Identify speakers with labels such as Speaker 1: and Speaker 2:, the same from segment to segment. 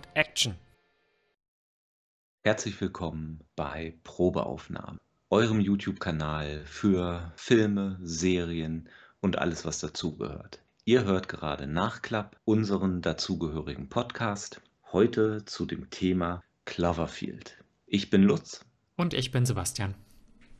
Speaker 1: und Action.
Speaker 2: Herzlich willkommen bei Probeaufnahmen, eurem YouTube-Kanal für Filme, Serien und alles, was dazugehört. Ihr hört gerade Nachklapp, unseren dazugehörigen Podcast, heute zu dem Thema Cloverfield. Ich bin Lutz.
Speaker 1: Und ich bin Sebastian.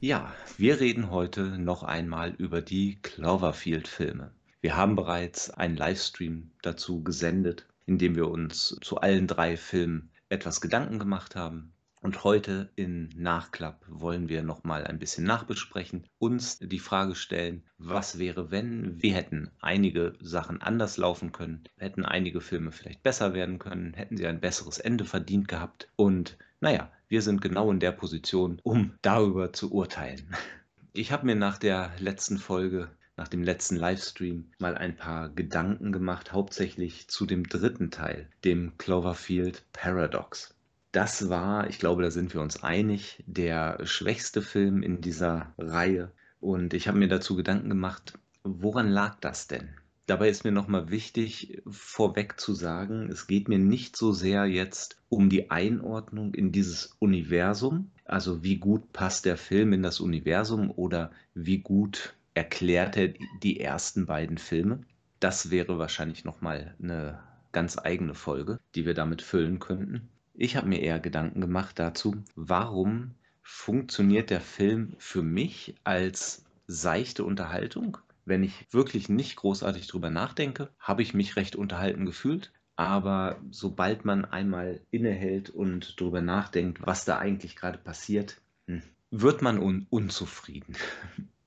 Speaker 2: Ja, wir reden heute noch einmal über die Cloverfield-Filme. Wir haben bereits einen Livestream dazu gesendet, in dem wir uns zu allen drei Filmen etwas Gedanken gemacht haben. Und heute in Nachklapp wollen wir nochmal ein bisschen nachbesprechen, uns die Frage stellen, was wäre, wenn wir hätten einige Sachen anders laufen können, hätten einige Filme vielleicht besser werden können, hätten sie ein besseres Ende verdient gehabt. Und naja, wir sind genau in der Position, um darüber zu urteilen. Ich habe mir nach der letzten Folge nach dem letzten Livestream mal ein paar Gedanken gemacht, hauptsächlich zu dem dritten Teil, dem Cloverfield Paradox. Das war, ich glaube, da sind wir uns einig, der schwächste Film in dieser Reihe. Und ich habe mir dazu Gedanken gemacht, woran lag das denn? Dabei ist mir nochmal wichtig, vorweg zu sagen, es geht mir nicht so sehr jetzt um die Einordnung in dieses Universum, also wie gut passt der Film in das Universum oder wie gut erklärt er die ersten beiden Filme. Das wäre wahrscheinlich nochmal eine ganz eigene Folge, die wir damit füllen könnten. Ich habe mir eher Gedanken gemacht dazu, warum funktioniert der Film für mich als seichte Unterhaltung wenn ich wirklich nicht großartig drüber nachdenke, habe ich mich recht unterhalten gefühlt. Aber sobald man einmal innehält und drüber nachdenkt, was da eigentlich gerade passiert, hm, wird man un unzufrieden.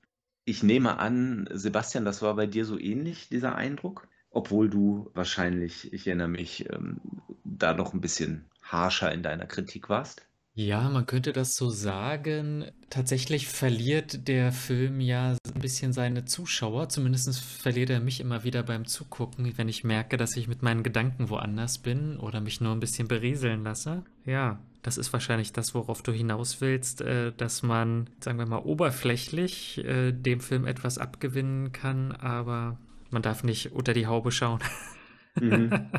Speaker 2: Ich nehme an, Sebastian, das war bei dir so ähnlich, dieser Eindruck? Obwohl du wahrscheinlich, ich erinnere mich, ähm, da noch ein bisschen harscher in deiner Kritik warst.
Speaker 1: Ja, man könnte das so sagen. Tatsächlich verliert der Film ja ein bisschen seine Zuschauer. Zumindest verliert er mich immer wieder beim Zugucken, wenn ich merke, dass ich mit meinen Gedanken woanders bin oder mich nur ein bisschen berieseln lasse. Ja, das ist wahrscheinlich das, worauf du hinaus willst, äh, dass man, sagen wir mal, oberflächlich äh, dem Film etwas abgewinnen kann, aber man darf nicht unter die Haube schauen.
Speaker 2: Mhm.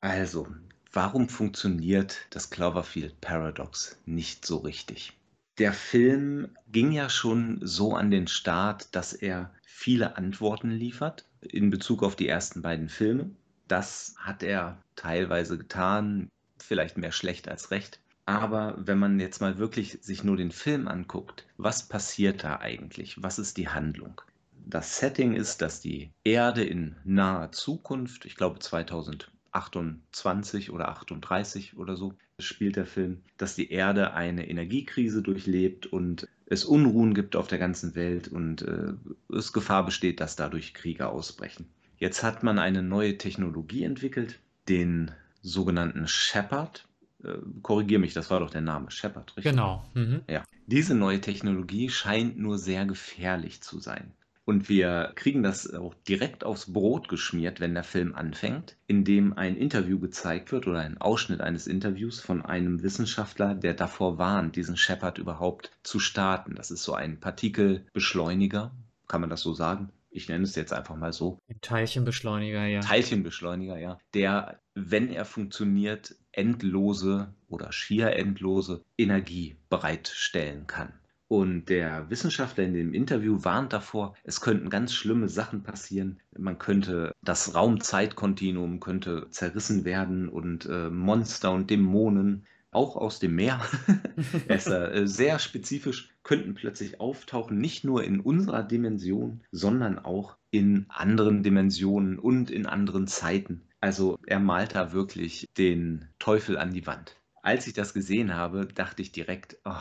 Speaker 2: Also, Warum funktioniert das Cloverfield Paradox nicht so richtig? Der Film ging ja schon so an den Start, dass er viele Antworten liefert in Bezug auf die ersten beiden Filme. Das hat er teilweise getan, vielleicht mehr schlecht als recht. Aber wenn man jetzt mal wirklich sich nur den Film anguckt, was passiert da eigentlich? Was ist die Handlung? Das Setting ist, dass die Erde in naher Zukunft, ich glaube 2000 28 oder 38 oder so spielt der Film, dass die Erde eine Energiekrise durchlebt und es Unruhen gibt auf der ganzen Welt und äh, es Gefahr besteht, dass dadurch Kriege ausbrechen. Jetzt hat man eine neue Technologie entwickelt, den sogenannten Shepard. Äh, Korrigiere mich, das war doch der Name Shepard,
Speaker 1: richtig? Genau. Mhm.
Speaker 2: Ja. Diese neue Technologie scheint nur sehr gefährlich zu sein. Und wir kriegen das auch direkt aufs Brot geschmiert, wenn der Film anfängt, indem ein Interview gezeigt wird oder ein Ausschnitt eines Interviews von einem Wissenschaftler, der davor warnt, diesen Shepard überhaupt zu starten. Das ist so ein Partikelbeschleuniger, kann man das so sagen? Ich nenne es jetzt einfach mal so.
Speaker 1: Ein Teilchenbeschleuniger, ja.
Speaker 2: Teilchenbeschleuniger, ja. Der, wenn er funktioniert, endlose oder schier endlose Energie bereitstellen kann. Und der Wissenschaftler in dem Interview warnt davor, es könnten ganz schlimme Sachen passieren. Man könnte, das Raum-Zeit-Kontinuum könnte zerrissen werden und äh, Monster und Dämonen, auch aus dem Meer, er ist äh, sehr spezifisch, könnten plötzlich auftauchen, nicht nur in unserer Dimension, sondern auch in anderen Dimensionen und in anderen Zeiten. Also er malt da wirklich den Teufel an die Wand. Als ich das gesehen habe, dachte ich direkt, oh,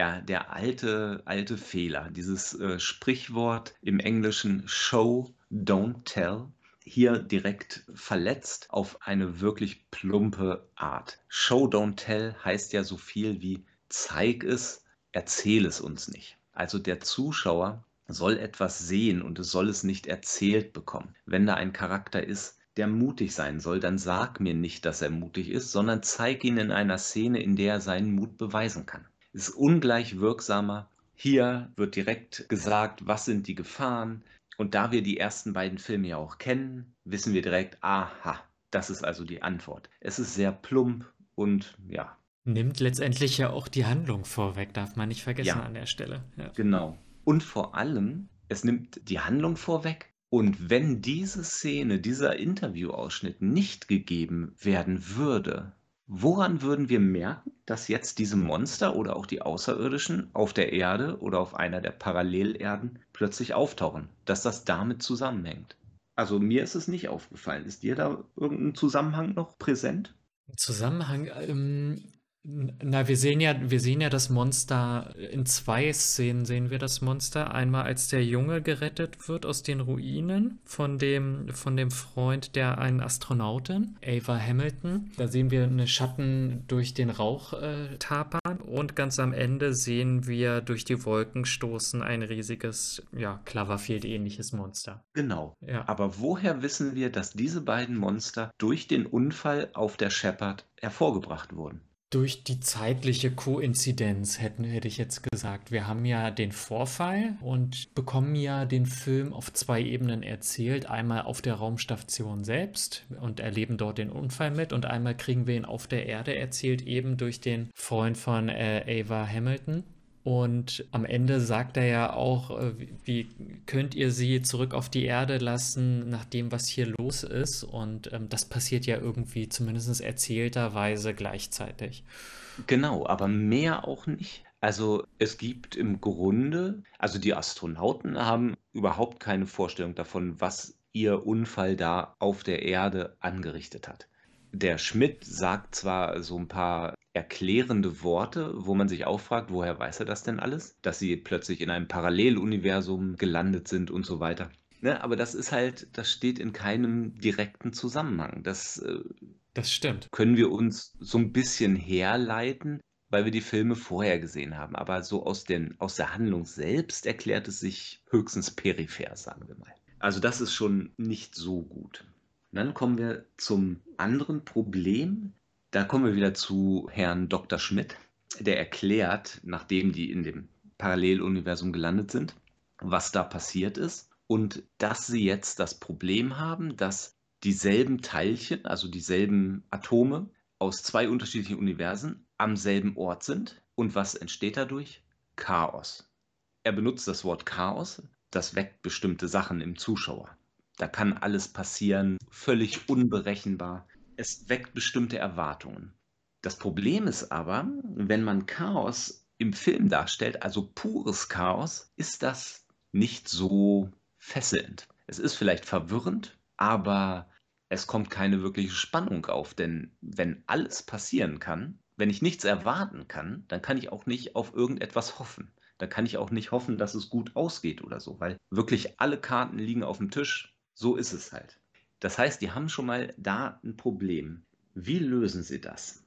Speaker 2: der, der alte, alte Fehler, dieses äh, Sprichwort im Englischen Show, don't tell, hier direkt verletzt auf eine wirklich plumpe Art. Show, don't tell heißt ja so viel wie zeig es, erzähl es uns nicht. Also der Zuschauer soll etwas sehen und es soll es nicht erzählt bekommen. Wenn da ein Charakter ist, der mutig sein soll, dann sag mir nicht, dass er mutig ist, sondern zeig ihn in einer Szene, in der er seinen Mut beweisen kann ist ungleich wirksamer. Hier wird direkt gesagt, was sind die Gefahren. Und da wir die ersten beiden Filme ja auch kennen, wissen wir direkt, aha, Das ist also die Antwort. Es ist sehr plump und ja.
Speaker 1: Nimmt letztendlich ja auch die Handlung vorweg, darf man nicht vergessen ja, an der Stelle.
Speaker 2: Ja. Genau. Und vor allem, es nimmt die Handlung vorweg. Und wenn diese Szene, dieser Interviewausschnitt nicht gegeben werden würde, woran würden wir merken, dass jetzt diese Monster oder auch die Außerirdischen auf der Erde oder auf einer der Parallelerden plötzlich auftauchen? Dass das damit zusammenhängt? Also mir ist es nicht aufgefallen. Ist dir da irgendein Zusammenhang noch präsent?
Speaker 1: Zusammenhang, ähm, na, wir sehen ja, wir sehen ja das Monster in zwei Szenen sehen wir das Monster. Einmal als der Junge gerettet wird aus den Ruinen von dem, von dem Freund der einen Astronautin, Ava Hamilton. Da sehen wir eine Schatten durch den Rauch äh, tapern und ganz am Ende sehen wir durch die Wolken stoßen ein riesiges, ja, Cloverfield-ähnliches Monster.
Speaker 2: Genau. Ja. Aber woher wissen wir, dass diese beiden Monster durch den Unfall auf der Shepard hervorgebracht wurden?
Speaker 1: Durch die zeitliche Koinzidenz hätten, hätte ich jetzt gesagt. Wir haben ja den Vorfall und bekommen ja den Film auf zwei Ebenen erzählt. Einmal auf der Raumstation selbst und erleben dort den Unfall mit und einmal kriegen wir ihn auf der Erde erzählt, eben durch den Freund von äh, Ava Hamilton. Und am Ende sagt er ja auch, äh, wie könnt ihr sie zurück auf die Erde lassen, nach dem, was hier los ist? Und ähm, das passiert ja irgendwie zumindest erzählterweise gleichzeitig.
Speaker 2: Genau, aber mehr auch nicht. Also es gibt im Grunde, also die Astronauten haben überhaupt keine Vorstellung davon, was ihr Unfall da auf der Erde angerichtet hat. Der Schmidt sagt zwar so ein paar erklärende Worte, wo man sich auch fragt, woher weiß er das denn alles? Dass sie plötzlich in einem Paralleluniversum gelandet sind und so weiter. Ne, aber das ist halt, das steht in keinem direkten Zusammenhang. Das, äh,
Speaker 1: das stimmt.
Speaker 2: Können wir uns so ein bisschen herleiten, weil wir die Filme vorher gesehen haben. Aber so aus, den, aus der Handlung selbst erklärt es sich höchstens peripher, sagen wir mal. Also das ist schon nicht so gut. Und dann kommen wir zum anderen Problem. Da kommen wir wieder zu Herrn Dr. Schmidt, der erklärt, nachdem die in dem Paralleluniversum gelandet sind, was da passiert ist und dass sie jetzt das Problem haben, dass dieselben Teilchen, also dieselben Atome aus zwei unterschiedlichen Universen am selben Ort sind. Und was entsteht dadurch? Chaos. Er benutzt das Wort Chaos, das weckt bestimmte Sachen im Zuschauer. Da kann alles passieren, völlig unberechenbar. Es weckt bestimmte Erwartungen. Das Problem ist aber, wenn man Chaos im Film darstellt, also pures Chaos, ist das nicht so fesselnd. Es ist vielleicht verwirrend, aber es kommt keine wirkliche Spannung auf, denn wenn alles passieren kann, wenn ich nichts erwarten kann, dann kann ich auch nicht auf irgendetwas hoffen. Dann kann ich auch nicht hoffen, dass es gut ausgeht oder so, weil wirklich alle Karten liegen auf dem Tisch so ist es halt. Das heißt, die haben schon mal da ein Problem. Wie lösen sie das?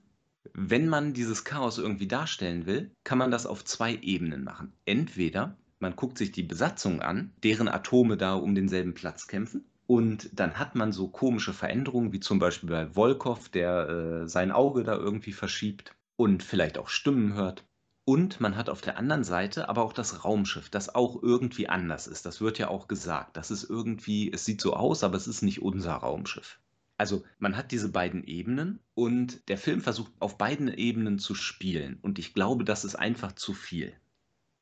Speaker 2: Wenn man dieses Chaos irgendwie darstellen will, kann man das auf zwei Ebenen machen. Entweder man guckt sich die Besatzung an, deren Atome da um denselben Platz kämpfen. Und dann hat man so komische Veränderungen, wie zum Beispiel bei Volkov, der äh, sein Auge da irgendwie verschiebt und vielleicht auch Stimmen hört. Und man hat auf der anderen Seite aber auch das Raumschiff, das auch irgendwie anders ist. Das wird ja auch gesagt. Das ist irgendwie, es sieht so aus, aber es ist nicht unser Raumschiff. Also man hat diese beiden Ebenen und der Film versucht auf beiden Ebenen zu spielen. Und ich glaube, das ist einfach zu viel.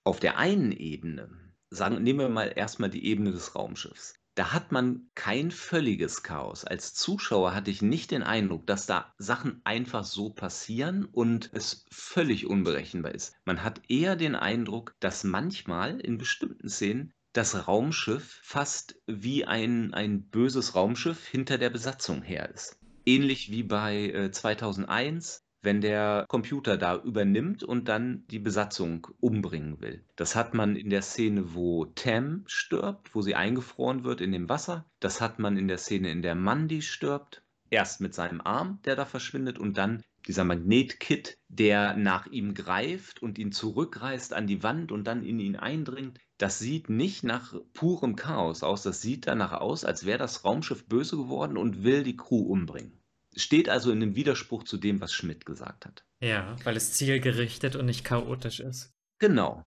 Speaker 2: Auf der einen Ebene, sagen, nehmen wir mal erstmal die Ebene des Raumschiffs da hat man kein völliges Chaos. Als Zuschauer hatte ich nicht den Eindruck, dass da Sachen einfach so passieren und es völlig unberechenbar ist. Man hat eher den Eindruck, dass manchmal in bestimmten Szenen das Raumschiff fast wie ein, ein böses Raumschiff hinter der Besatzung her ist. Ähnlich wie bei äh, 2001, wenn der Computer da übernimmt und dann die Besatzung umbringen will. Das hat man in der Szene, wo Tam stirbt, wo sie eingefroren wird in dem Wasser. Das hat man in der Szene, in der Mandy stirbt. Erst mit seinem Arm, der da verschwindet, und dann dieser Magnetkit, der nach ihm greift und ihn zurückreißt an die Wand und dann in ihn eindringt. Das sieht nicht nach purem Chaos aus. Das sieht danach aus, als wäre das Raumschiff böse geworden und will die Crew umbringen steht also in einem Widerspruch zu dem, was Schmidt gesagt hat.
Speaker 1: Ja, weil es zielgerichtet und nicht chaotisch ist.
Speaker 2: Genau.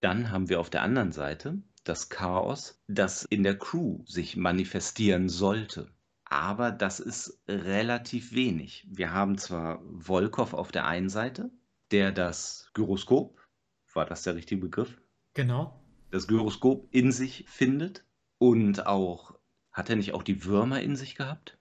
Speaker 2: Dann haben wir auf der anderen Seite das Chaos, das in der Crew sich manifestieren sollte. aber das ist relativ wenig. Wir haben zwar Volkov auf der einen Seite, der das Gyroskop, war das der richtige Begriff?
Speaker 1: Genau.
Speaker 2: Das Gyroskop in sich findet und auch, hat er nicht auch die Würmer in sich gehabt?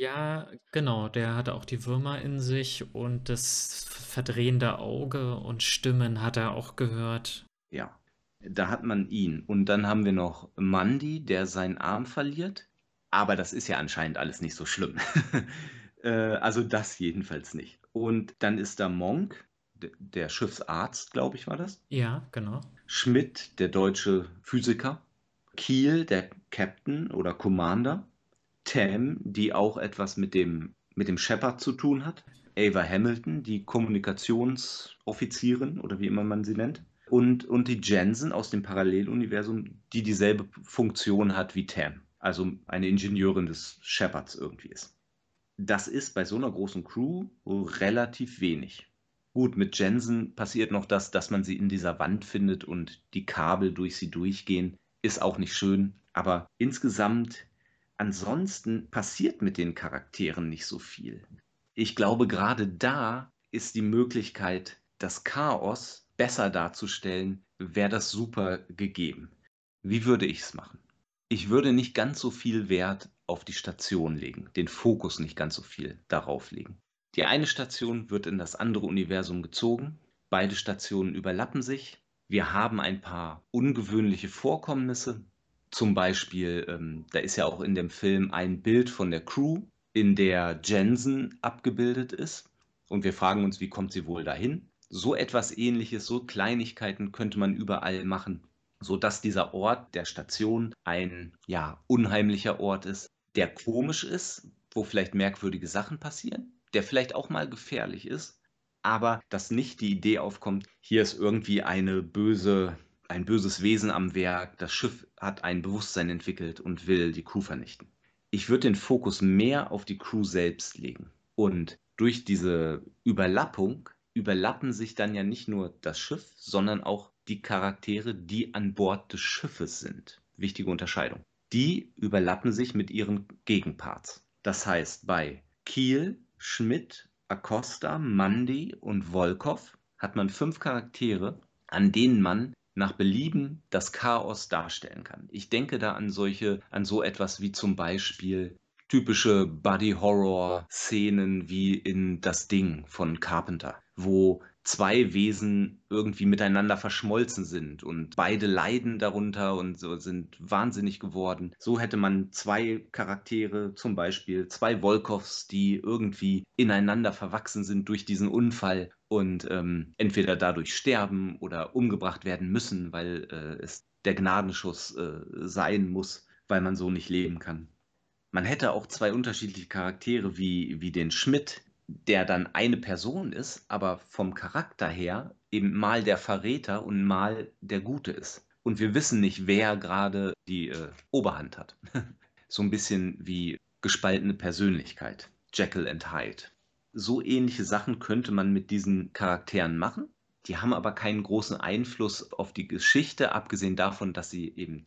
Speaker 1: Ja, genau, der hatte auch die Würmer in sich und das verdrehende Auge und Stimmen hat er auch gehört.
Speaker 2: Ja, da hat man ihn. Und dann haben wir noch Mandy, der seinen Arm verliert. Aber das ist ja anscheinend alles nicht so schlimm. Äh, also das jedenfalls nicht. Und dann ist da Monk, der Schiffsarzt, glaube ich, war das.
Speaker 1: Ja, genau.
Speaker 2: Schmidt, der deutsche Physiker. Kiel, der Captain oder Commander. Tam, die auch etwas mit dem, mit dem Shepard zu tun hat. Ava Hamilton, die Kommunikationsoffizierin oder wie immer man sie nennt. Und, und die Jensen aus dem Paralleluniversum, die dieselbe Funktion hat wie Tam. Also eine Ingenieurin des Shepards irgendwie ist. Das ist bei so einer großen Crew relativ wenig. Gut, mit Jensen passiert noch das, dass man sie in dieser Wand findet und die Kabel durch sie durchgehen. Ist auch nicht schön. Aber insgesamt ansonsten passiert mit den Charakteren nicht so viel. Ich glaube, gerade da ist die Möglichkeit, das Chaos besser darzustellen, wäre das super gegeben. Wie würde ich es machen? Ich würde nicht ganz so viel Wert auf die Station legen, den Fokus nicht ganz so viel darauf legen. Die eine Station wird in das andere Universum gezogen, beide Stationen überlappen sich, wir haben ein paar ungewöhnliche Vorkommnisse, zum Beispiel, ähm, da ist ja auch in dem Film ein Bild von der Crew, in der Jensen abgebildet ist. Und wir fragen uns, wie kommt sie wohl dahin? So etwas ähnliches, so Kleinigkeiten könnte man überall machen, sodass dieser Ort der Station ein ja, unheimlicher Ort ist, der komisch ist, wo vielleicht merkwürdige Sachen passieren, der vielleicht auch mal gefährlich ist, aber dass nicht die Idee aufkommt, hier ist irgendwie eine böse ein böses Wesen am Werk, das Schiff hat ein Bewusstsein entwickelt und will die Crew vernichten. Ich würde den Fokus mehr auf die Crew selbst legen. Und durch diese Überlappung überlappen sich dann ja nicht nur das Schiff, sondern auch die Charaktere, die an Bord des Schiffes sind. Wichtige Unterscheidung. Die überlappen sich mit ihren Gegenparts. Das heißt, bei Kiel, Schmidt, Acosta, Mandy und Volkov hat man fünf Charaktere, an denen man nach Belieben das Chaos darstellen kann. Ich denke da an solche, an so etwas wie zum Beispiel typische Body-Horror-Szenen wie in Das Ding von Carpenter, wo zwei Wesen irgendwie miteinander verschmolzen sind und beide leiden darunter und so sind wahnsinnig geworden. So hätte man zwei Charaktere, zum Beispiel zwei Volkovs, die irgendwie ineinander verwachsen sind durch diesen Unfall und ähm, entweder dadurch sterben oder umgebracht werden müssen, weil äh, es der Gnadenschuss äh, sein muss, weil man so nicht leben kann. Man hätte auch zwei unterschiedliche Charaktere wie, wie den Schmidt, der dann eine Person ist, aber vom Charakter her eben mal der Verräter und mal der Gute ist. Und wir wissen nicht, wer gerade die äh, Oberhand hat. so ein bisschen wie gespaltene Persönlichkeit. Jekyll and Hyde. So ähnliche Sachen könnte man mit diesen Charakteren machen. Die haben aber keinen großen Einfluss auf die Geschichte, abgesehen davon, dass sie eben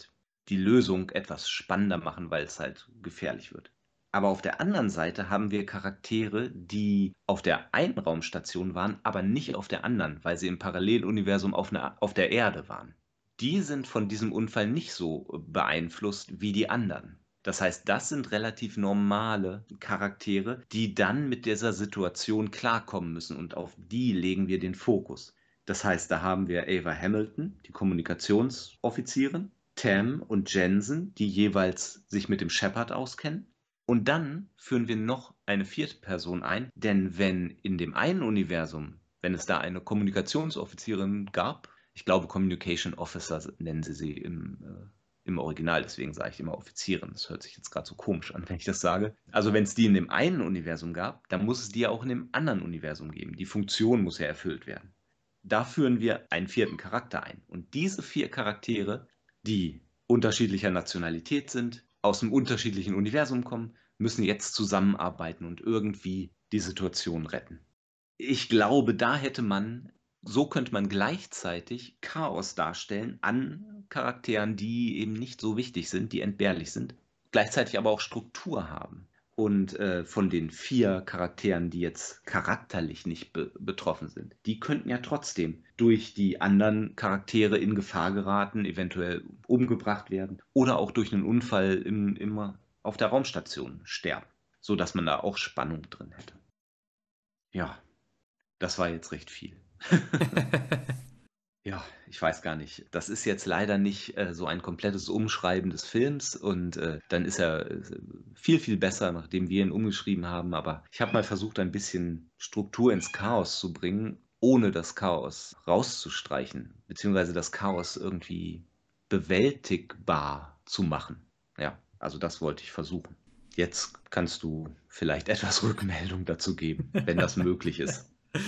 Speaker 2: die Lösung etwas spannender machen, weil es halt gefährlich wird. Aber auf der anderen Seite haben wir Charaktere, die auf der einen Raumstation waren, aber nicht auf der anderen, weil sie im Paralleluniversum auf, eine, auf der Erde waren. Die sind von diesem Unfall nicht so beeinflusst wie die anderen. Das heißt, das sind relativ normale Charaktere, die dann mit dieser Situation klarkommen müssen und auf die legen wir den Fokus. Das heißt, da haben wir Ava Hamilton, die Kommunikationsoffizierin, Tam und Jensen, die jeweils sich mit dem Shepard auskennen. Und dann führen wir noch eine vierte Person ein, denn wenn in dem einen Universum, wenn es da eine Kommunikationsoffizierin gab, ich glaube Communication Officer nennen sie sie im, äh, im Original, deswegen sage ich immer Offizierin. Das hört sich jetzt gerade so komisch an, wenn ich das sage. Also wenn es die in dem einen Universum gab, dann muss es die ja auch in dem anderen Universum geben. Die Funktion muss ja erfüllt werden. Da führen wir einen vierten Charakter ein. Und diese vier Charaktere, die unterschiedlicher Nationalität sind, aus einem unterschiedlichen Universum kommen, müssen jetzt zusammenarbeiten und irgendwie die Situation retten. Ich glaube, da hätte man, so könnte man gleichzeitig Chaos darstellen an Charakteren, die eben nicht so wichtig sind, die entbehrlich sind, gleichzeitig aber auch Struktur haben. Und äh, von den vier Charakteren, die jetzt charakterlich nicht be betroffen sind, die könnten ja trotzdem durch die anderen Charaktere in Gefahr geraten, eventuell umgebracht werden oder auch durch einen Unfall im, im, auf der Raumstation sterben, sodass man da auch Spannung drin hätte. Ja, das war jetzt recht viel. Ja, ich weiß gar nicht. Das ist jetzt leider nicht äh, so ein komplettes Umschreiben des Films und äh, dann ist er äh, viel, viel besser, nachdem wir ihn umgeschrieben haben. Aber ich habe mal versucht, ein bisschen Struktur ins Chaos zu bringen, ohne das Chaos rauszustreichen, beziehungsweise das Chaos irgendwie bewältigbar zu machen. Ja, also das wollte ich versuchen. Jetzt kannst du vielleicht etwas Rückmeldung dazu geben, wenn das möglich ist.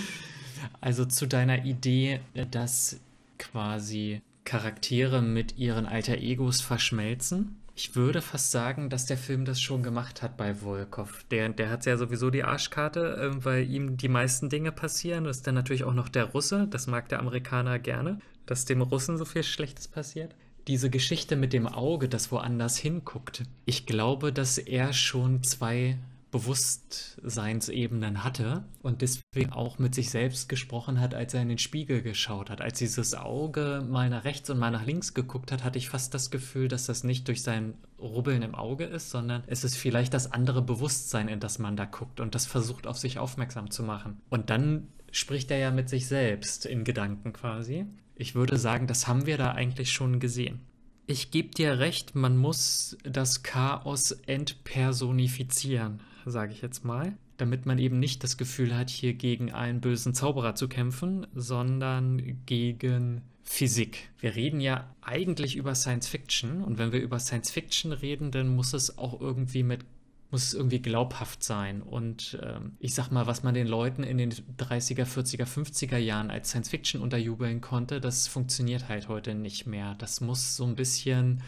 Speaker 1: Also zu deiner Idee, dass quasi Charaktere mit ihren alter Egos verschmelzen. Ich würde fast sagen, dass der Film das schon gemacht hat bei Volkov. Der, der hat ja sowieso die Arschkarte, äh, weil ihm die meisten Dinge passieren. Das ist dann natürlich auch noch der Russe. Das mag der Amerikaner gerne, dass dem Russen so viel Schlechtes passiert. Diese Geschichte mit dem Auge, das woanders hinguckt. Ich glaube, dass er schon zwei Bewusstseinsebenen hatte und deswegen auch mit sich selbst gesprochen hat, als er in den Spiegel geschaut hat. Als dieses Auge mal nach rechts und mal nach links geguckt hat, hatte ich fast das Gefühl, dass das nicht durch sein Rubbeln im Auge ist, sondern es ist vielleicht das andere Bewusstsein, in das man da guckt und das versucht auf sich aufmerksam zu machen. Und dann spricht er ja mit sich selbst in Gedanken quasi. Ich würde sagen, das haben wir da eigentlich schon gesehen. Ich gebe dir recht, man muss das Chaos entpersonifizieren sage ich jetzt mal, damit man eben nicht das Gefühl hat, hier gegen einen bösen Zauberer zu kämpfen, sondern gegen Physik. Wir reden ja eigentlich über Science Fiction und wenn wir über Science Fiction reden, dann muss es auch irgendwie mit muss es irgendwie glaubhaft sein. Und ähm, ich sag mal, was man den Leuten in den 30er, 40er, 50er Jahren als Science Fiction unterjubeln konnte, das funktioniert halt heute nicht mehr. Das muss so ein bisschen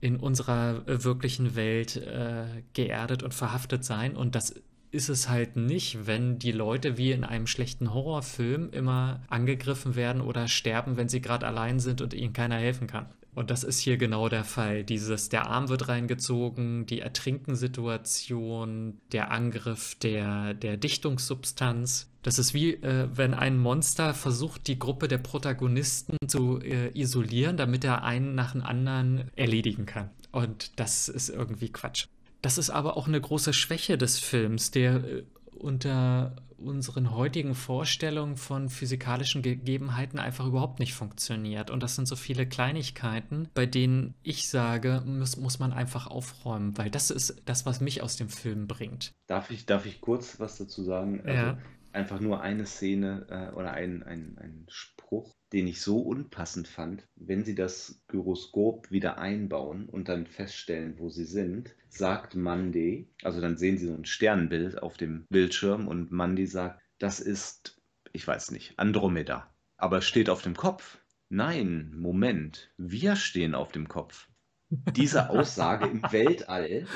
Speaker 1: in unserer äh, wirklichen Welt äh, geerdet und verhaftet sein. Und das ist es halt nicht, wenn die Leute wie in einem schlechten Horrorfilm immer angegriffen werden oder sterben, wenn sie gerade allein sind und ihnen keiner helfen kann. Und das ist hier genau der Fall. Dieses, der Arm wird reingezogen, die Ertrinkensituation, der Angriff der, der Dichtungssubstanz. Das ist wie, äh, wenn ein Monster versucht, die Gruppe der Protagonisten zu äh, isolieren, damit er einen nach dem anderen erledigen kann. Und das ist irgendwie Quatsch. Das ist aber auch eine große Schwäche des Films, der äh, unter unseren heutigen Vorstellungen von physikalischen Gegebenheiten einfach überhaupt nicht funktioniert. Und das sind so viele Kleinigkeiten, bei denen ich sage, muss, muss man einfach aufräumen, weil das ist das, was mich aus dem Film bringt.
Speaker 2: Darf ich, darf ich kurz was dazu sagen?
Speaker 1: Also ja.
Speaker 2: Einfach nur eine Szene äh, oder ein, ein, ein Spruch, den ich so unpassend fand, wenn sie das Gyroskop wieder einbauen und dann feststellen, wo sie sind, sagt Mandy, also dann sehen sie so ein Sternbild auf dem Bildschirm und Mandy sagt, das ist, ich weiß nicht, Andromeda. Aber steht auf dem Kopf. Nein, Moment, wir stehen auf dem Kopf. Diese Aussage im Weltall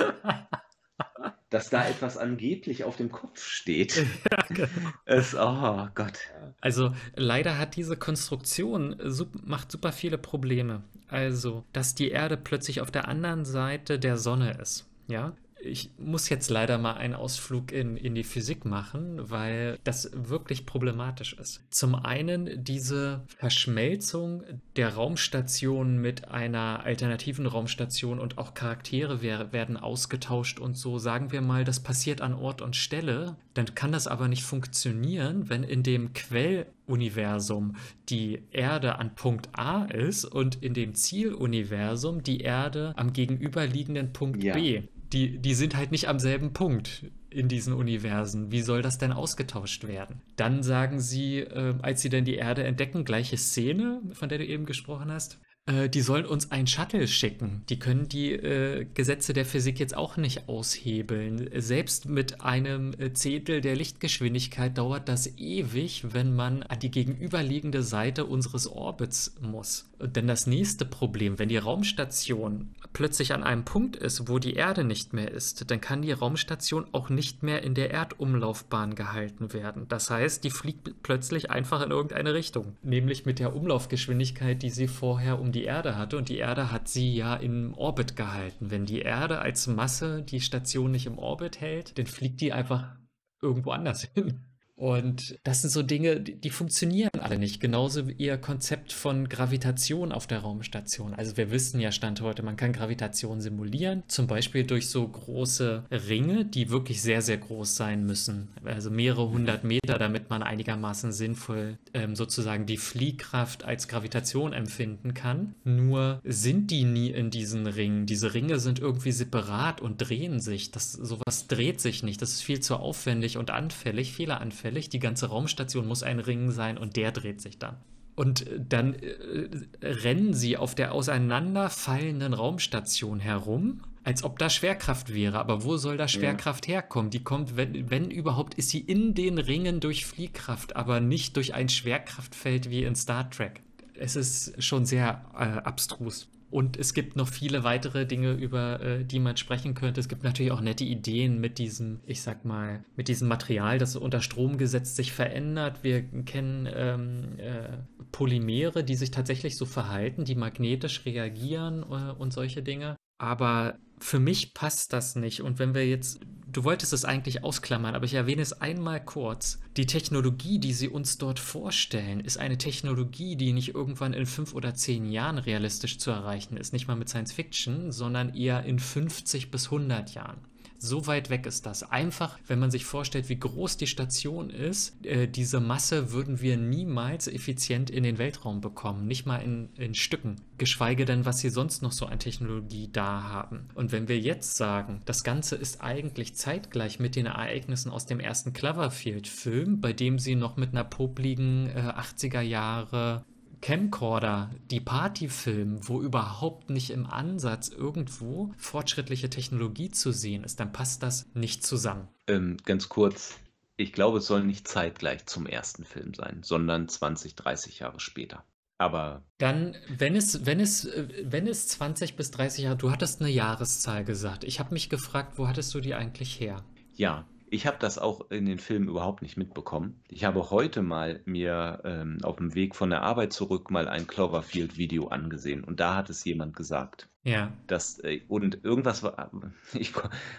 Speaker 2: dass da etwas angeblich auf dem Kopf steht. Ja, es, oh Gott.
Speaker 1: Also leider hat diese Konstruktion macht super viele Probleme. Also, dass die Erde plötzlich auf der anderen Seite der Sonne ist. Ja, ich muss jetzt leider mal einen Ausflug in, in die Physik machen, weil das wirklich problematisch ist. Zum einen diese Verschmelzung der Raumstation mit einer alternativen Raumstation und auch Charaktere werden ausgetauscht und so. Sagen wir mal, das passiert an Ort und Stelle. Dann kann das aber nicht funktionieren, wenn in dem Quelluniversum die Erde an Punkt A ist und in dem Zieluniversum die Erde am gegenüberliegenden Punkt ja. B die, die sind halt nicht am selben Punkt in diesen Universen. Wie soll das denn ausgetauscht werden? Dann sagen sie, äh, als sie dann die Erde entdecken, gleiche Szene, von der du eben gesprochen hast. Äh, die sollen uns ein Shuttle schicken. Die können die äh, Gesetze der Physik jetzt auch nicht aushebeln. Selbst mit einem äh, Zehntel der Lichtgeschwindigkeit dauert das ewig, wenn man an die gegenüberliegende Seite unseres Orbits muss. Denn das nächste Problem, wenn die Raumstation plötzlich an einem Punkt ist, wo die Erde nicht mehr ist, dann kann die Raumstation auch nicht mehr in der Erdumlaufbahn gehalten werden. Das heißt, die fliegt plötzlich einfach in irgendeine Richtung, nämlich mit der Umlaufgeschwindigkeit, die sie vorher um die Erde hatte. Und die Erde hat sie ja im Orbit gehalten. Wenn die Erde als Masse die Station nicht im Orbit hält, dann fliegt die einfach irgendwo anders hin. Und das sind so Dinge, die, die, funktionieren alle nicht. Genauso wie ihr Konzept von Gravitation auf der Raumstation. Also wir wissen ja Stand heute, man kann Gravitation simulieren, zum Beispiel durch so große Ringe, die wirklich sehr, sehr groß sein müssen. Also mehrere hundert Meter, damit man einigermaßen sinnvoll ähm, sozusagen die Fliehkraft als Gravitation empfinden kann. Nur sind die nie in diesen Ringen. Diese Ringe sind irgendwie separat und drehen sich. Das, sowas dreht sich nicht. Das ist viel zu aufwendig und anfällig, fehleranfällig anfällig. Die ganze Raumstation muss ein Ring sein und der dreht sich dann. Und dann äh, rennen sie auf der auseinanderfallenden Raumstation herum, als ob da Schwerkraft wäre. Aber wo soll da Schwerkraft ja. herkommen? Die kommt, wenn, wenn überhaupt, ist sie in den Ringen durch Fliehkraft, aber nicht durch ein Schwerkraftfeld wie in Star Trek. Es ist schon sehr äh, abstrus. Und es gibt noch viele weitere Dinge, über äh, die man sprechen könnte. Es gibt natürlich auch nette Ideen mit diesem, ich sag mal, mit diesem Material, das unter Strom gesetzt sich verändert. Wir kennen ähm, äh, Polymere, die sich tatsächlich so verhalten, die magnetisch reagieren äh, und solche Dinge. Aber für mich passt das nicht. Und wenn wir jetzt Du wolltest es eigentlich ausklammern, aber ich erwähne es einmal kurz. Die Technologie, die sie uns dort vorstellen, ist eine Technologie, die nicht irgendwann in fünf oder zehn Jahren realistisch zu erreichen ist. Nicht mal mit Science Fiction, sondern eher in 50 bis 100 Jahren. So weit weg ist das. Einfach, wenn man sich vorstellt, wie groß die Station ist, äh, diese Masse würden wir niemals effizient in den Weltraum bekommen. Nicht mal in, in Stücken. Geschweige denn, was sie sonst noch so an Technologie da haben. Und wenn wir jetzt sagen, das Ganze ist eigentlich zeitgleich mit den Ereignissen aus dem ersten Cloverfield-Film, bei dem sie noch mit einer popligen äh, 80er Jahre Camcorder, die Partyfilm, wo überhaupt nicht im Ansatz irgendwo fortschrittliche Technologie zu sehen ist, dann passt das nicht zusammen.
Speaker 2: Ähm, ganz kurz, ich glaube, es soll nicht zeitgleich zum ersten Film sein, sondern 20, 30 Jahre später. Aber.
Speaker 1: Dann, wenn es, wenn es, wenn es 20 bis 30 Jahre, du hattest eine Jahreszahl gesagt. Ich habe mich gefragt, wo hattest du die eigentlich her?
Speaker 2: Ja, ich habe das auch in den Filmen überhaupt nicht mitbekommen. Ich habe heute mal mir ähm, auf dem Weg von der Arbeit zurück mal ein Cloverfield-Video angesehen und da hat es jemand gesagt.
Speaker 1: Ja.
Speaker 2: Das, äh, und irgendwas war, ich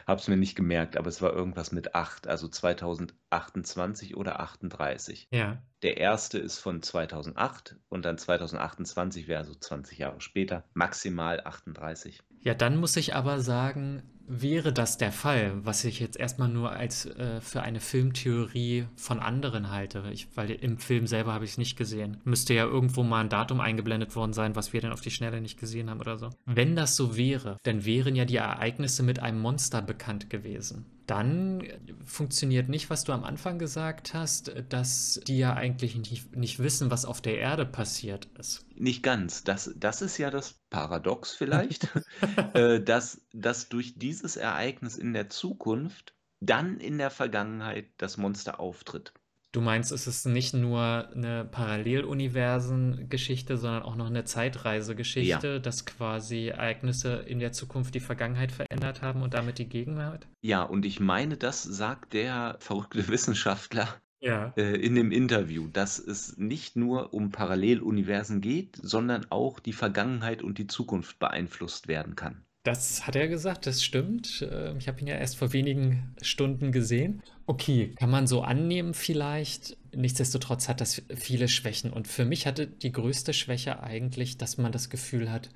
Speaker 2: habe es mir nicht gemerkt, aber es war irgendwas mit 8, also 2028 oder 38.
Speaker 1: Ja.
Speaker 2: Der erste ist von 2008 und dann 2028 wäre so 20 Jahre später, maximal 38.
Speaker 1: Ja, dann muss ich aber sagen, Wäre das der Fall, was ich jetzt erstmal nur als äh, für eine Filmtheorie von anderen halte, ich, weil im Film selber habe ich es nicht gesehen. Müsste ja irgendwo mal ein Datum eingeblendet worden sein, was wir dann auf die Schnelle nicht gesehen haben oder so. Wenn das so wäre, dann wären ja die Ereignisse mit einem Monster bekannt gewesen dann funktioniert nicht, was du am Anfang gesagt hast, dass die ja eigentlich nicht, nicht wissen, was auf der Erde passiert ist.
Speaker 2: Nicht ganz. Das, das ist ja das Paradox vielleicht, äh, dass, dass durch dieses Ereignis in der Zukunft dann in der Vergangenheit das Monster auftritt.
Speaker 1: Du meinst, es ist nicht nur eine Paralleluniversen-Geschichte, sondern auch noch eine Zeitreisegeschichte, ja. dass quasi Ereignisse in der Zukunft die Vergangenheit verändert haben und damit die Gegenwart?
Speaker 2: Ja, und ich meine, das sagt der verrückte Wissenschaftler
Speaker 1: ja.
Speaker 2: äh, in dem Interview, dass es nicht nur um Paralleluniversen geht, sondern auch die Vergangenheit und die Zukunft beeinflusst werden kann.
Speaker 1: Das hat er gesagt, das stimmt. Ähm, ich habe ihn ja erst vor wenigen Stunden gesehen. Okay, kann man so annehmen vielleicht. Nichtsdestotrotz hat das viele Schwächen. Und für mich hatte die größte Schwäche eigentlich, dass man das Gefühl hat,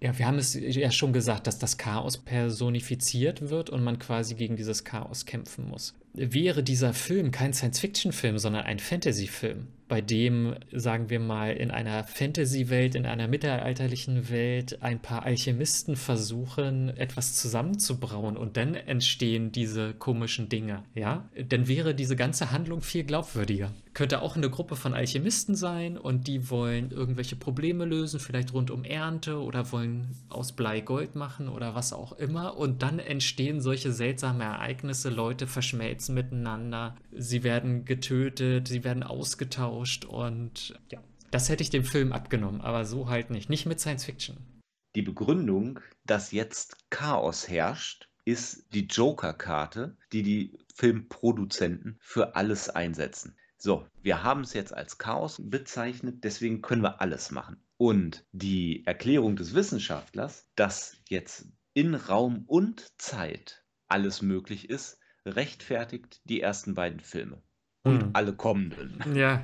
Speaker 1: ja, wir haben es ja schon gesagt, dass das Chaos personifiziert wird und man quasi gegen dieses Chaos kämpfen muss. Wäre dieser Film kein Science-Fiction-Film, sondern ein Fantasy-Film, bei dem, sagen wir mal, in einer Fantasy-Welt, in einer mittelalterlichen Welt ein paar Alchemisten versuchen, etwas zusammenzubrauen und dann entstehen diese komischen Dinge, ja? Dann wäre diese ganze Handlung viel glaubwürdiger. Könnte auch eine Gruppe von Alchemisten sein und die wollen irgendwelche Probleme lösen, vielleicht rund um Ernte oder wollen aus Blei Gold machen oder was auch immer und dann entstehen solche seltsame Ereignisse, Leute verschmelzen miteinander, sie werden getötet, sie werden ausgetauscht und ja. Das hätte ich dem Film abgenommen, aber so halt nicht. Nicht mit Science Fiction.
Speaker 2: Die Begründung, dass jetzt Chaos herrscht, ist die Joker-Karte, die die Filmproduzenten für alles einsetzen. So, wir haben es jetzt als Chaos bezeichnet, deswegen können wir alles machen. Und die Erklärung des Wissenschaftlers, dass jetzt in Raum und Zeit alles möglich ist, rechtfertigt die ersten beiden Filme. Und hm. alle kommenden.
Speaker 1: Ja,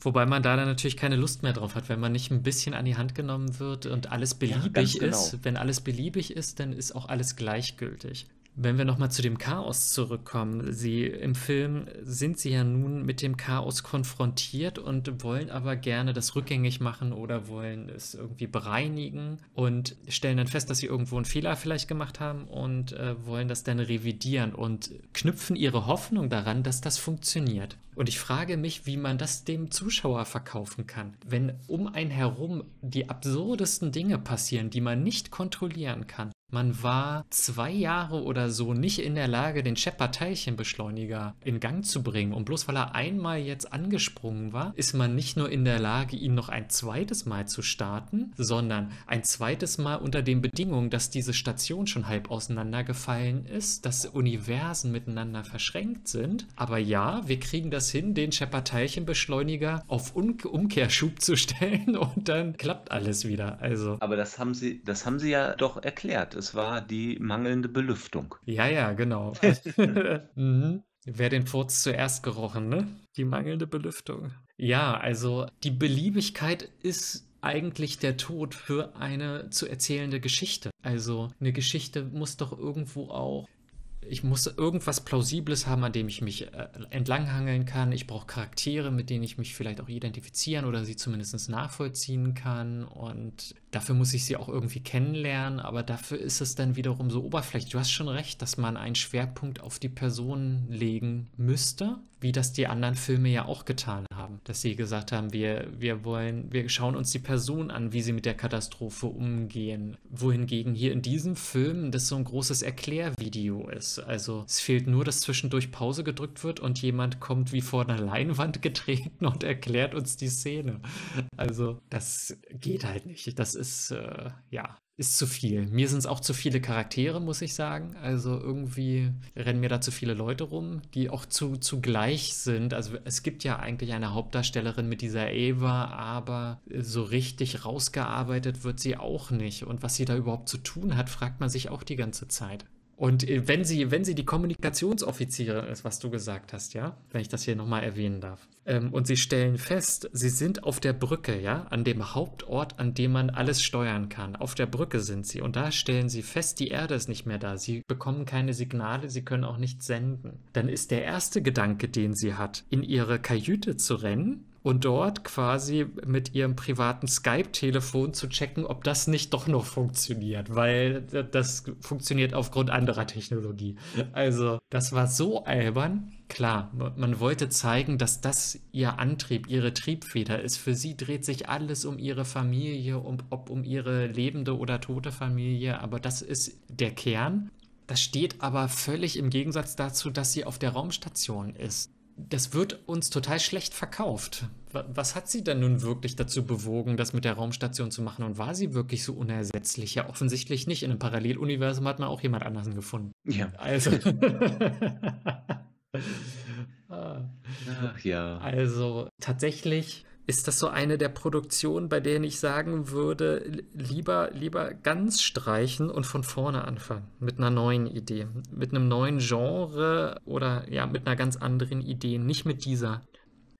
Speaker 1: wobei man da dann natürlich keine Lust mehr drauf hat, wenn man nicht ein bisschen an die Hand genommen wird und alles beliebig ja, genau. ist. Wenn alles beliebig ist, dann ist auch alles gleichgültig. Wenn wir nochmal zu dem Chaos zurückkommen, sie im Film sind sie ja nun mit dem Chaos konfrontiert und wollen aber gerne das rückgängig machen oder wollen es irgendwie bereinigen und stellen dann fest, dass sie irgendwo einen Fehler vielleicht gemacht haben und äh, wollen das dann revidieren und knüpfen ihre Hoffnung daran, dass das funktioniert. Und ich frage mich, wie man das dem Zuschauer verkaufen kann. Wenn um einen herum die absurdesten Dinge passieren, die man nicht kontrollieren kann, man war zwei Jahre oder so nicht in der Lage, den Shepard-Teilchenbeschleuniger in Gang zu bringen. Und bloß weil er einmal jetzt angesprungen war, ist man nicht nur in der Lage, ihn noch ein zweites Mal zu starten, sondern ein zweites Mal unter den Bedingungen, dass diese Station schon halb auseinandergefallen ist, dass Universen miteinander verschränkt sind. Aber ja, wir kriegen das hin, den Shepard-Teilchenbeschleuniger auf um Umkehrschub zu stellen und dann klappt alles wieder. Also.
Speaker 2: Aber das haben sie, das haben sie ja doch erklärt es war die mangelnde Belüftung.
Speaker 1: Ja, ja, genau. mhm. Wer den Furz zuerst gerochen, ne? Die mangelnde Belüftung. Ja, also die Beliebigkeit ist eigentlich der Tod für eine zu erzählende Geschichte. Also eine Geschichte muss doch irgendwo auch ich muss irgendwas Plausibles haben, an dem ich mich äh, entlanghangeln kann. Ich brauche Charaktere, mit denen ich mich vielleicht auch identifizieren oder sie zumindest nachvollziehen kann. Und dafür muss ich sie auch irgendwie kennenlernen. Aber dafür ist es dann wiederum so oberflächlich. Du hast schon recht, dass man einen Schwerpunkt auf die Person legen müsste wie das die anderen Filme ja auch getan haben, dass sie gesagt haben, wir, wir wollen, wir schauen uns die Person an, wie sie mit der Katastrophe umgehen. Wohingegen hier in diesem Film das so ein großes Erklärvideo ist. Also es fehlt nur, dass zwischendurch Pause gedrückt wird und jemand kommt wie vor einer Leinwand getreten und erklärt uns die Szene. Also das geht halt nicht. Das ist, äh, ja, ist zu viel. Mir sind es auch zu viele Charaktere, muss ich sagen. Also irgendwie rennen mir da zu viele Leute rum, die auch zu, zu gleich sind. Also es gibt ja eigentlich eine Hauptdarstellerin mit dieser Eva, aber so richtig rausgearbeitet wird sie auch nicht. Und was sie da überhaupt zu tun hat, fragt man sich auch die ganze Zeit. Und äh, wenn sie, wenn sie die Kommunikationsoffizierin ist, was du gesagt hast, ja, wenn ich das hier nochmal erwähnen darf, ähm, und sie stellen fest, sie sind auf der Brücke, ja, an dem Hauptort, an dem man alles steuern kann. Auf der Brücke sind sie. Und da stellen sie fest, die Erde ist nicht mehr da. Sie bekommen keine Signale, sie können auch nichts senden. Dann ist der erste Gedanke, den sie hat, in ihre Kajüte zu rennen und dort quasi mit ihrem privaten Skype-Telefon zu checken, ob das nicht doch noch funktioniert, weil das funktioniert aufgrund anderer Technologie. Also, das war so albern. Klar, man wollte zeigen, dass das ihr Antrieb, ihre Triebfeder ist. Für sie dreht sich alles um ihre Familie, um, ob um ihre lebende oder tote Familie, aber das ist der Kern. Das steht aber völlig im Gegensatz dazu, dass sie auf der Raumstation ist das wird uns total schlecht verkauft. Was hat sie denn nun wirklich dazu bewogen, das mit der Raumstation zu machen? Und war sie wirklich so unersetzlich? Ja, offensichtlich nicht. In einem Paralleluniversum hat man auch jemand anderen gefunden.
Speaker 2: Ja.
Speaker 1: Also.
Speaker 2: Ach ja.
Speaker 1: Also tatsächlich ist das so eine der Produktionen, bei denen ich sagen würde, lieber, lieber ganz streichen und von vorne anfangen. Mit einer neuen Idee. Mit einem neuen Genre oder ja, mit einer ganz anderen Idee. Nicht mit dieser.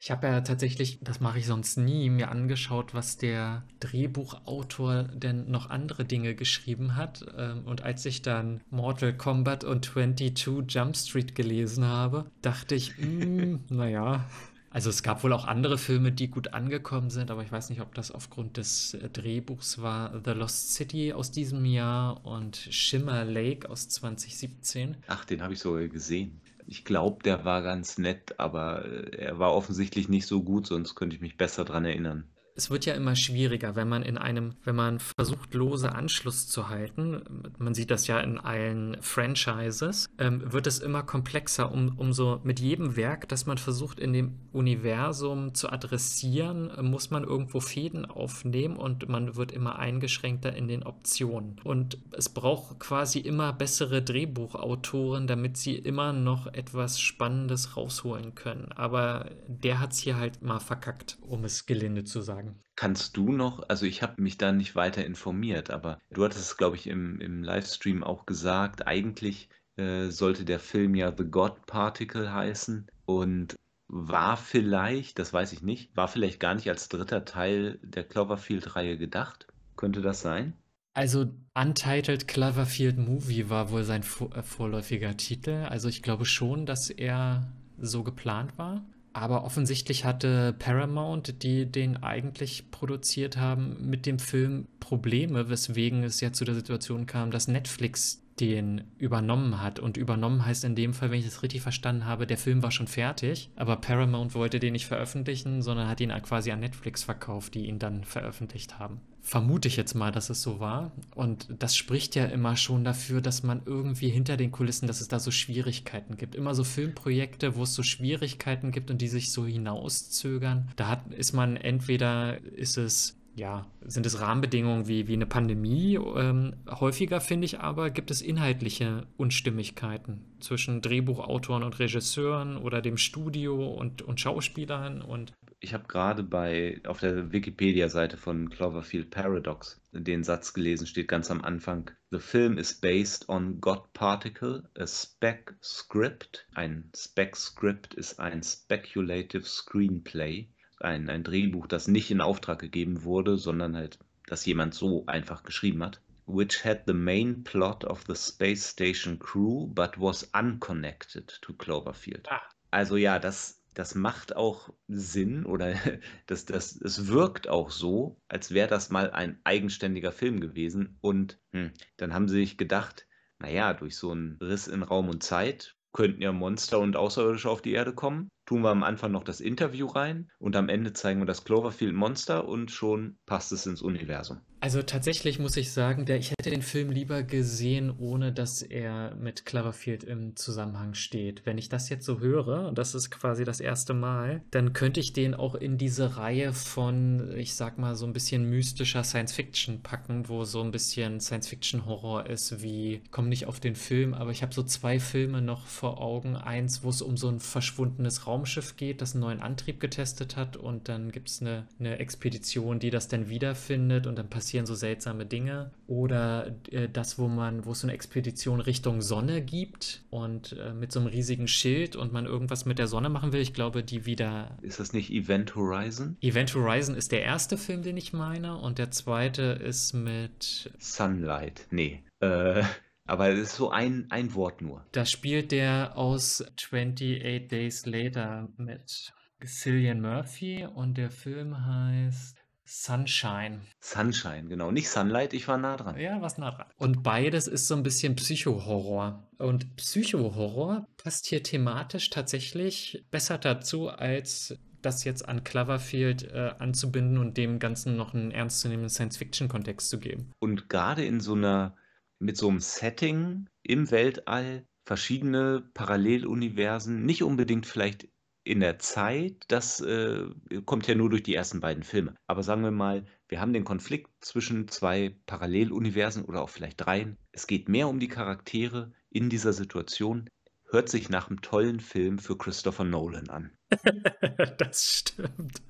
Speaker 1: Ich habe ja tatsächlich, das mache ich sonst nie, mir angeschaut, was der Drehbuchautor denn noch andere Dinge geschrieben hat. Ähm, und als ich dann Mortal Kombat und 22 Jump Street gelesen habe, dachte ich, hm, naja, also es gab wohl auch andere Filme, die gut angekommen sind, aber ich weiß nicht, ob das aufgrund des äh, Drehbuchs war. The Lost City aus diesem Jahr und Shimmer Lake aus 2017.
Speaker 2: Ach, den habe ich sogar gesehen. Ich glaube, der war ganz nett, aber äh, er war offensichtlich nicht so gut, sonst könnte ich mich besser dran erinnern.
Speaker 1: Es wird ja immer schwieriger, wenn man in einem, wenn man versucht, lose Anschluss zu halten, man sieht das ja in allen Franchises, ähm, wird es immer komplexer, um, umso mit jedem Werk, das man versucht in dem Universum zu adressieren, muss man irgendwo Fäden aufnehmen und man wird immer eingeschränkter in den Optionen. Und es braucht quasi immer bessere Drehbuchautoren, damit sie immer noch etwas Spannendes rausholen können. Aber der hat es hier halt mal verkackt, um es gelinde zu sagen.
Speaker 2: Kannst du noch, also ich habe mich da nicht weiter informiert, aber du hattest es, glaube ich, im, im Livestream auch gesagt, eigentlich äh, sollte der Film ja The God Particle heißen und war vielleicht, das weiß ich nicht, war vielleicht gar nicht als dritter Teil der Cloverfield-Reihe gedacht. Könnte das sein?
Speaker 1: Also Untitled Cloverfield Movie war wohl sein äh, vorläufiger Titel. Also ich glaube schon, dass er so geplant war. Aber offensichtlich hatte Paramount, die den eigentlich produziert haben, mit dem Film Probleme, weswegen es ja zu der Situation kam, dass Netflix den übernommen hat. Und übernommen heißt in dem Fall, wenn ich das richtig verstanden habe, der Film war schon fertig, aber Paramount wollte den nicht veröffentlichen, sondern hat ihn quasi an Netflix verkauft, die ihn dann veröffentlicht haben vermute ich jetzt mal, dass es so war. Und das spricht ja immer schon dafür, dass man irgendwie hinter den Kulissen, dass es da so Schwierigkeiten gibt. Immer so Filmprojekte, wo es so Schwierigkeiten gibt und die sich so hinauszögern. Da hat, ist man entweder, ist es ja, sind es Rahmenbedingungen wie, wie eine Pandemie. Ähm, häufiger finde ich aber, gibt es inhaltliche Unstimmigkeiten zwischen Drehbuchautoren und Regisseuren oder dem Studio und, und Schauspielern und
Speaker 2: ich habe gerade bei auf der Wikipedia-Seite von Cloverfield Paradox den Satz gelesen, steht ganz am Anfang. The film is based on God Particle, a spec script. Ein spec script ist ein speculative screenplay, ein, ein Drehbuch, das nicht in Auftrag gegeben wurde, sondern halt, das jemand so einfach geschrieben hat. Which had the main plot of the space station crew, but was unconnected to Cloverfield. Ah. Also ja, das das macht auch Sinn oder das, das, es wirkt auch so, als wäre das mal ein eigenständiger Film gewesen. Und hm, dann haben sie sich gedacht, naja, durch so einen Riss in Raum und Zeit könnten ja Monster und Außerirdische auf die Erde kommen. Tun wir am Anfang noch das Interview rein und am Ende zeigen wir das Cloverfield Monster und schon passt es ins Universum.
Speaker 1: Also tatsächlich muss ich sagen, der, ich hätte den Film lieber gesehen, ohne dass er mit Cloverfield im Zusammenhang steht. Wenn ich das jetzt so höre, und das ist quasi das erste Mal, dann könnte ich den auch in diese Reihe von, ich sag mal, so ein bisschen mystischer Science Fiction packen, wo so ein bisschen Science Fiction Horror ist, wie, ich komme nicht auf den Film, aber ich habe so zwei Filme noch vor Augen. Eins, wo es um so ein verschwundenes Raumschiff geht, das einen neuen Antrieb getestet hat und dann gibt es eine, eine Expedition, die das dann wiederfindet und dann passieren so seltsame Dinge. Oder äh, das, wo man, wo es so eine Expedition Richtung Sonne gibt und äh, mit so einem riesigen Schild und man irgendwas mit der Sonne machen will. Ich glaube, die wieder.
Speaker 2: Ist das nicht Event Horizon?
Speaker 1: Event Horizon ist der erste Film, den ich meine. Und der zweite ist mit.
Speaker 2: Sunlight. Nee. Äh. Aber es ist so ein, ein Wort nur.
Speaker 1: Da spielt der aus 28 Days Later mit Cillian Murphy und der Film heißt Sunshine.
Speaker 2: Sunshine, genau. Nicht Sunlight, ich war nah dran.
Speaker 1: Ja, was nah dran. Und beides ist so ein bisschen Psychohorror. Und Psychohorror passt hier thematisch tatsächlich besser dazu, als das jetzt an Cloverfield äh, anzubinden und dem Ganzen noch einen ernstzunehmenden Science-Fiction-Kontext zu geben.
Speaker 2: Und gerade in so einer, mit so einem Setting im Weltall, verschiedene Paralleluniversen, nicht unbedingt vielleicht in der Zeit, das äh, kommt ja nur durch die ersten beiden Filme. Aber sagen wir mal, wir haben den Konflikt zwischen zwei Paralleluniversen oder auch vielleicht dreien. Es geht mehr um die Charaktere in dieser Situation. Hört sich nach einem tollen Film für Christopher Nolan an.
Speaker 1: das stimmt.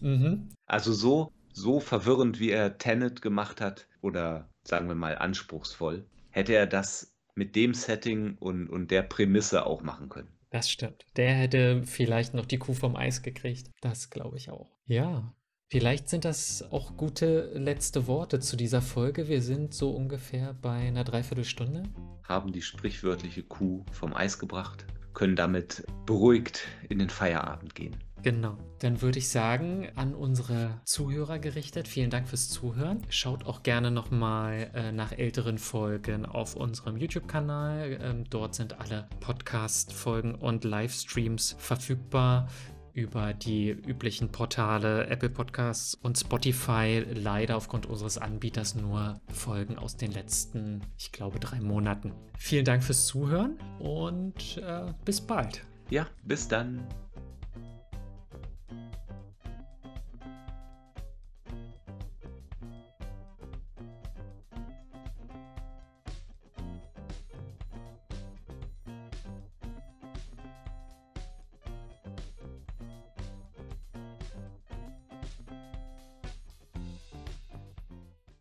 Speaker 1: mhm.
Speaker 2: Also so, so verwirrend, wie er Tenet gemacht hat, oder sagen wir mal anspruchsvoll, hätte er das mit dem Setting und, und der Prämisse auch machen können.
Speaker 1: Das stimmt. Der hätte vielleicht noch die Kuh vom Eis gekriegt. Das glaube ich auch. Ja. Vielleicht sind das auch gute letzte Worte zu dieser Folge. Wir sind so ungefähr bei einer Dreiviertelstunde.
Speaker 2: Haben die sprichwörtliche Kuh vom Eis gebracht, können damit beruhigt in den Feierabend gehen.
Speaker 1: Genau. Dann würde ich sagen, an unsere Zuhörer gerichtet, vielen Dank fürs Zuhören. Schaut auch gerne nochmal äh, nach älteren Folgen auf unserem YouTube-Kanal. Ähm, dort sind alle Podcast-Folgen und Livestreams verfügbar. Über die üblichen Portale Apple Podcasts und Spotify. Leider aufgrund unseres Anbieters nur Folgen aus den letzten, ich glaube, drei Monaten. Vielen Dank fürs Zuhören und äh, bis bald.
Speaker 2: Ja, bis dann.